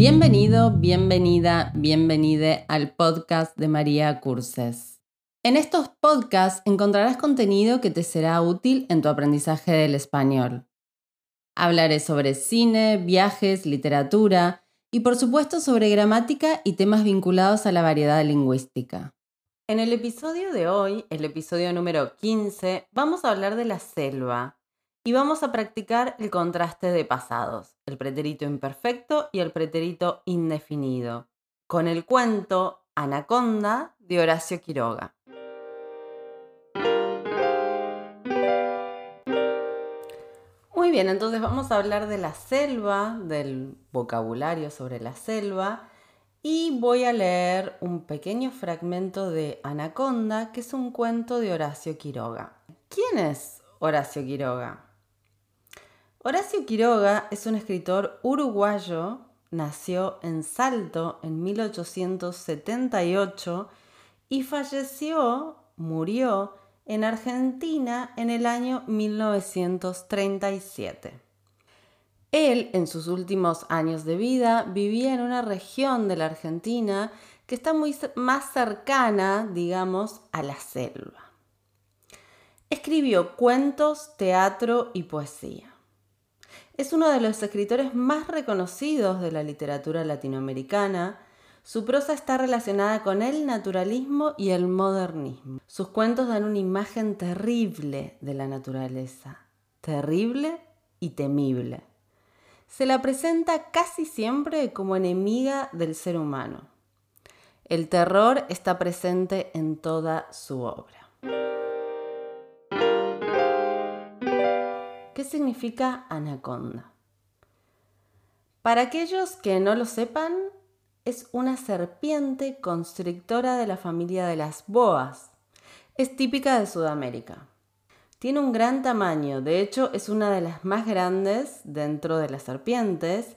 Bienvenido, bienvenida, bienvenide al podcast de María Curses. En estos podcasts encontrarás contenido que te será útil en tu aprendizaje del español. Hablaré sobre cine, viajes, literatura y por supuesto sobre gramática y temas vinculados a la variedad lingüística. En el episodio de hoy, el episodio número 15, vamos a hablar de la selva y vamos a practicar el contraste de pasados, el pretérito imperfecto y el pretérito indefinido, con el cuento Anaconda de Horacio Quiroga. Muy bien, entonces vamos a hablar de la selva, del vocabulario sobre la selva y voy a leer un pequeño fragmento de Anaconda, que es un cuento de Horacio Quiroga. ¿Quién es Horacio Quiroga? Horacio Quiroga es un escritor uruguayo, nació en Salto en 1878 y falleció, murió en Argentina en el año 1937. Él, en sus últimos años de vida, vivía en una región de la Argentina que está muy más cercana, digamos, a la selva. Escribió cuentos, teatro y poesía. Es uno de los escritores más reconocidos de la literatura latinoamericana. Su prosa está relacionada con el naturalismo y el modernismo. Sus cuentos dan una imagen terrible de la naturaleza, terrible y temible. Se la presenta casi siempre como enemiga del ser humano. El terror está presente en toda su obra. Significa anaconda? Para aquellos que no lo sepan, es una serpiente constrictora de la familia de las boas. Es típica de Sudamérica. Tiene un gran tamaño, de hecho es una de las más grandes dentro de las serpientes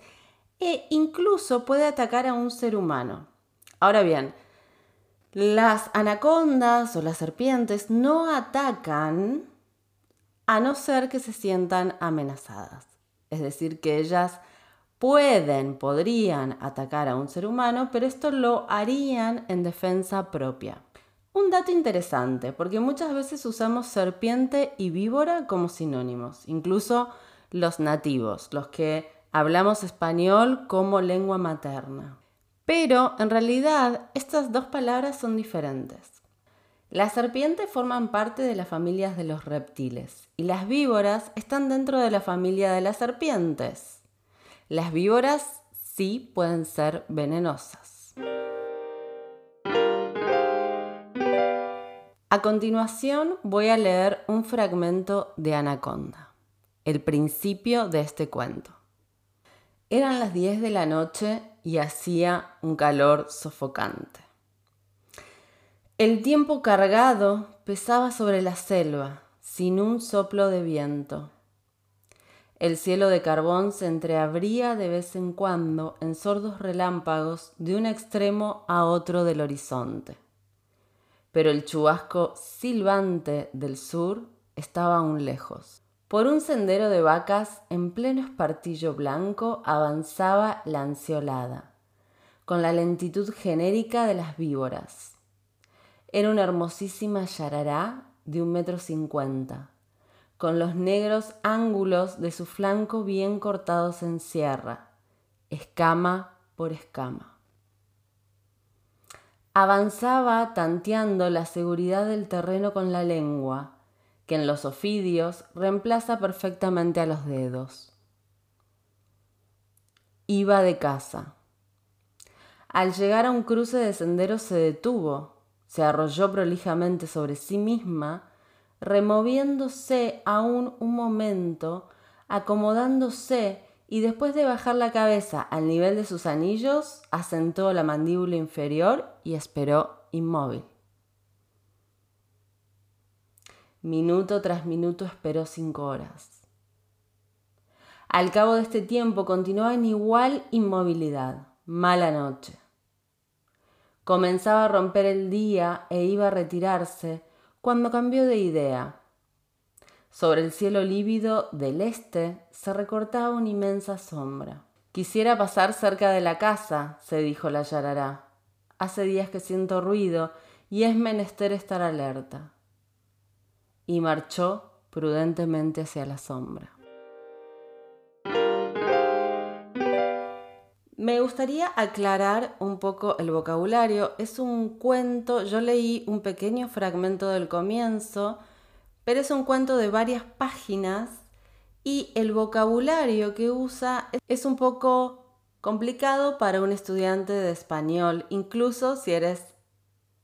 e incluso puede atacar a un ser humano. Ahora bien, las anacondas o las serpientes no atacan a no ser que se sientan amenazadas. Es decir, que ellas pueden, podrían atacar a un ser humano, pero esto lo harían en defensa propia. Un dato interesante, porque muchas veces usamos serpiente y víbora como sinónimos, incluso los nativos, los que hablamos español como lengua materna. Pero en realidad estas dos palabras son diferentes. Las serpientes forman parte de las familias de los reptiles y las víboras están dentro de la familia de las serpientes. Las víboras sí pueden ser venenosas. A continuación voy a leer un fragmento de Anaconda, el principio de este cuento. Eran las 10 de la noche y hacía un calor sofocante. El tiempo cargado pesaba sobre la selva, sin un soplo de viento. El cielo de carbón se entreabría de vez en cuando en sordos relámpagos de un extremo a otro del horizonte. Pero el chubasco silbante del sur estaba aún lejos. Por un sendero de vacas en pleno espartillo blanco avanzaba la ansiolada, con la lentitud genérica de las víboras era una hermosísima yarará de un metro cincuenta, con los negros ángulos de su flanco bien cortados en sierra, escama por escama. Avanzaba tanteando la seguridad del terreno con la lengua, que en los ofidios reemplaza perfectamente a los dedos. Iba de casa. Al llegar a un cruce de senderos se detuvo se arrolló prolijamente sobre sí misma, removiéndose aún un momento, acomodándose y después de bajar la cabeza al nivel de sus anillos, asentó la mandíbula inferior y esperó inmóvil. Minuto tras minuto esperó cinco horas. Al cabo de este tiempo continuaba en igual inmovilidad. Mala noche. Comenzaba a romper el día e iba a retirarse cuando cambió de idea. Sobre el cielo lívido del este se recortaba una inmensa sombra. Quisiera pasar cerca de la casa, se dijo la yarará. Hace días que siento ruido y es menester estar alerta. Y marchó prudentemente hacia la sombra. Me gustaría aclarar un poco el vocabulario. Es un cuento, yo leí un pequeño fragmento del comienzo, pero es un cuento de varias páginas y el vocabulario que usa es un poco complicado para un estudiante de español, incluso si eres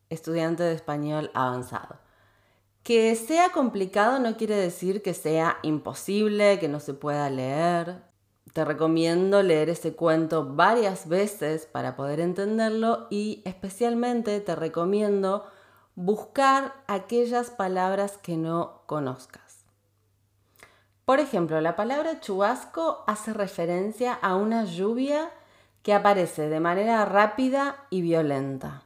estudiante de español avanzado. Que sea complicado no quiere decir que sea imposible, que no se pueda leer. Te recomiendo leer ese cuento varias veces para poder entenderlo y especialmente te recomiendo buscar aquellas palabras que no conozcas. Por ejemplo, la palabra chubasco hace referencia a una lluvia que aparece de manera rápida y violenta.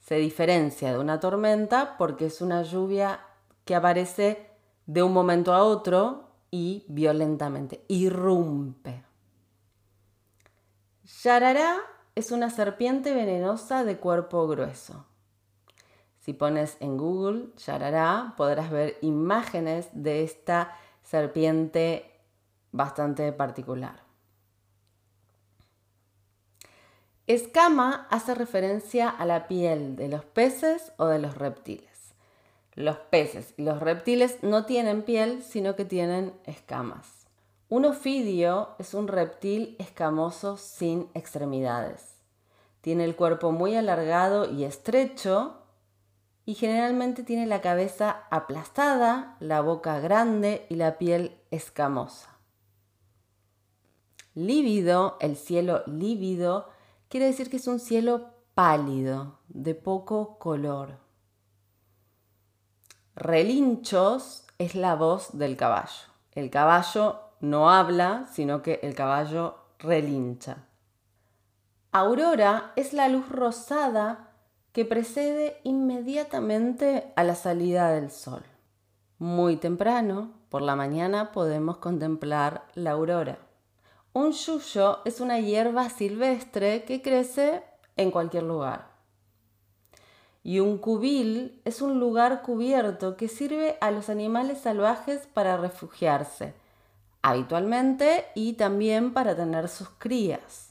Se diferencia de una tormenta porque es una lluvia que aparece de un momento a otro y violentamente, irrumpe. Yarará es una serpiente venenosa de cuerpo grueso. Si pones en Google Yarará podrás ver imágenes de esta serpiente bastante particular. Escama hace referencia a la piel de los peces o de los reptiles. Los peces y los reptiles no tienen piel, sino que tienen escamas. Un ofidio es un reptil escamoso sin extremidades. Tiene el cuerpo muy alargado y estrecho y generalmente tiene la cabeza aplastada, la boca grande y la piel escamosa. Lívido, el cielo lívido, quiere decir que es un cielo pálido, de poco color. Relinchos es la voz del caballo. El caballo no habla, sino que el caballo relincha. Aurora es la luz rosada que precede inmediatamente a la salida del sol. Muy temprano, por la mañana, podemos contemplar la aurora. Un yuyo es una hierba silvestre que crece en cualquier lugar y un cubil es un lugar cubierto que sirve a los animales salvajes para refugiarse, habitualmente y también para tener sus crías.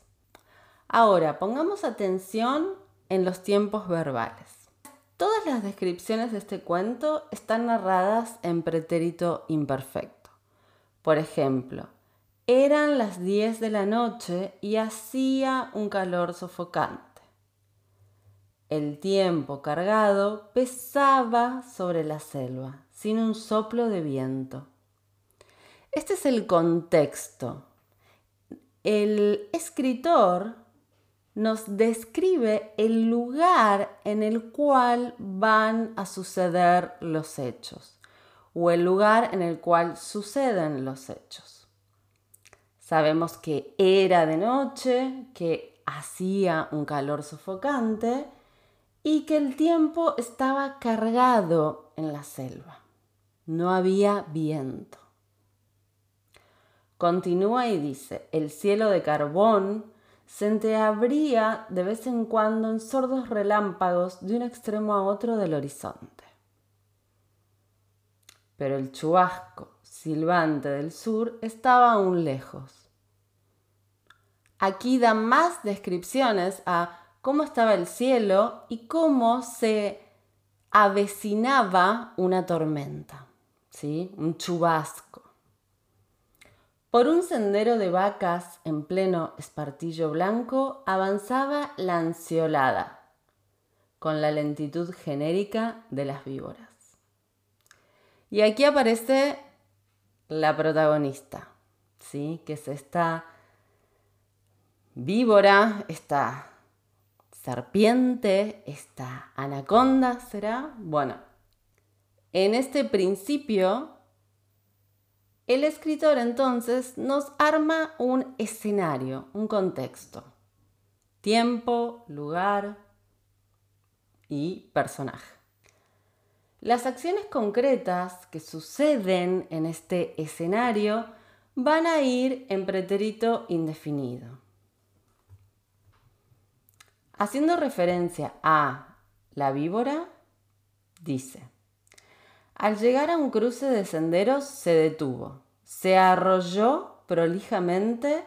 Ahora, pongamos atención en los tiempos verbales. Todas las descripciones de este cuento están narradas en pretérito imperfecto. Por ejemplo, eran las 10 de la noche y hacía un calor sofocante. El tiempo cargado pesaba sobre la selva, sin un soplo de viento. Este es el contexto. El escritor nos describe el lugar en el cual van a suceder los hechos o el lugar en el cual suceden los hechos. Sabemos que era de noche, que hacía un calor sofocante y que el tiempo estaba cargado en la selva. No había viento. Continúa y dice, el cielo de carbón se entreabría de vez en cuando en sordos relámpagos de un extremo a otro del horizonte. Pero el chubasco silbante del sur estaba aún lejos. Aquí da más descripciones a cómo estaba el cielo y cómo se avecinaba una tormenta, ¿sí? un chubasco. Por un sendero de vacas en pleno espartillo blanco avanzaba la ansiolada, con la lentitud genérica de las víboras. Y aquí aparece la protagonista, ¿sí? que es esta víbora, esta serpiente, esta anaconda será. Bueno, en este principio, el escritor entonces nos arma un escenario, un contexto, tiempo, lugar y personaje. Las acciones concretas que suceden en este escenario van a ir en pretérito indefinido. Haciendo referencia a la víbora, dice, al llegar a un cruce de senderos se detuvo, se arrolló prolijamente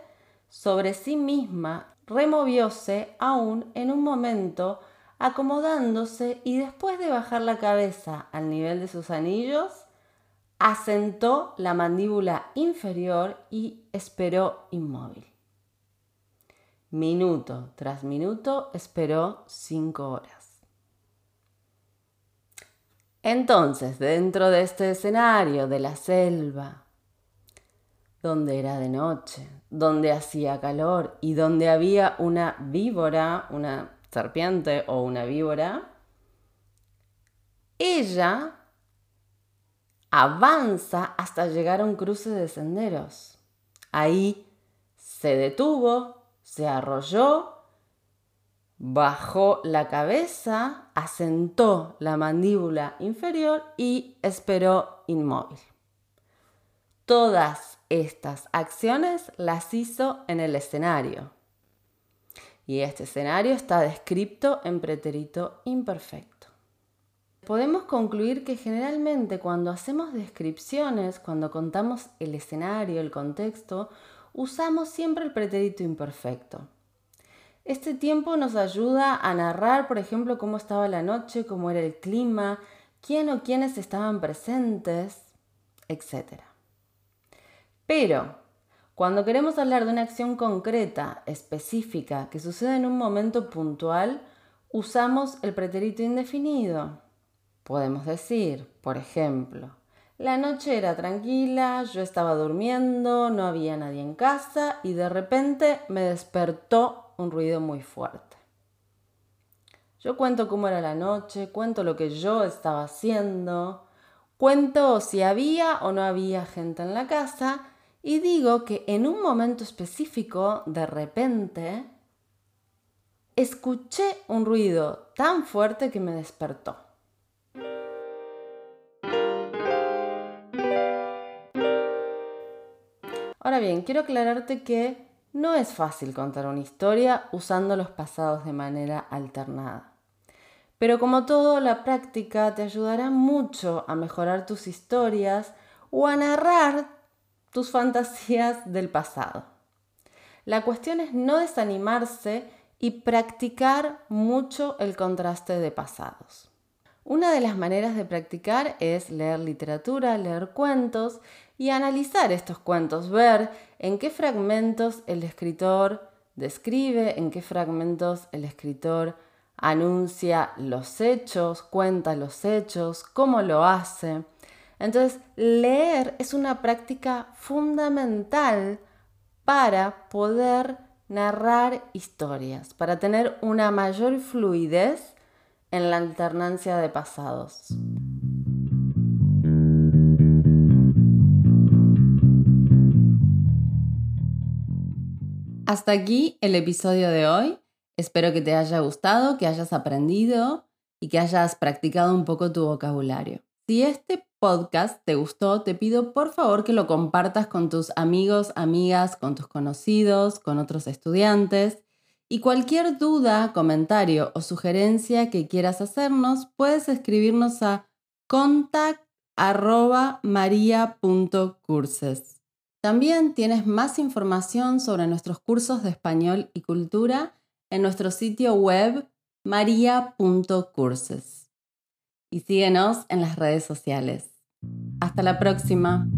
sobre sí misma, removióse aún en un momento, acomodándose y después de bajar la cabeza al nivel de sus anillos, asentó la mandíbula inferior y esperó inmóvil. Minuto tras minuto esperó cinco horas. Entonces, dentro de este escenario de la selva, donde era de noche, donde hacía calor y donde había una víbora, una serpiente o una víbora, ella avanza hasta llegar a un cruce de senderos. Ahí se detuvo, se arrolló, bajó la cabeza, asentó la mandíbula inferior y esperó inmóvil. Todas estas acciones las hizo en el escenario. Y este escenario está descrito en pretérito imperfecto. Podemos concluir que generalmente cuando hacemos descripciones, cuando contamos el escenario, el contexto, usamos siempre el pretérito imperfecto. Este tiempo nos ayuda a narrar, por ejemplo, cómo estaba la noche, cómo era el clima, quién o quiénes estaban presentes, etc. Pero cuando queremos hablar de una acción concreta, específica, que sucede en un momento puntual, usamos el pretérito indefinido. Podemos decir, por ejemplo, la noche era tranquila, yo estaba durmiendo, no había nadie en casa y de repente me despertó un ruido muy fuerte. Yo cuento cómo era la noche, cuento lo que yo estaba haciendo, cuento si había o no había gente en la casa y digo que en un momento específico, de repente, escuché un ruido tan fuerte que me despertó. Bien, quiero aclararte que no es fácil contar una historia usando los pasados de manera alternada. Pero como todo, la práctica te ayudará mucho a mejorar tus historias o a narrar tus fantasías del pasado. La cuestión es no desanimarse y practicar mucho el contraste de pasados. Una de las maneras de practicar es leer literatura, leer cuentos y analizar estos cuentos, ver en qué fragmentos el escritor describe, en qué fragmentos el escritor anuncia los hechos, cuenta los hechos, cómo lo hace. Entonces, leer es una práctica fundamental para poder narrar historias, para tener una mayor fluidez en la alternancia de pasados. Hasta aquí el episodio de hoy. Espero que te haya gustado, que hayas aprendido y que hayas practicado un poco tu vocabulario. Si este podcast te gustó, te pido por favor que lo compartas con tus amigos, amigas, con tus conocidos, con otros estudiantes. Y cualquier duda, comentario o sugerencia que quieras hacernos, puedes escribirnos a contact.maria.curses. También tienes más información sobre nuestros cursos de español y cultura en nuestro sitio web maria.curses y síguenos en las redes sociales. Hasta la próxima.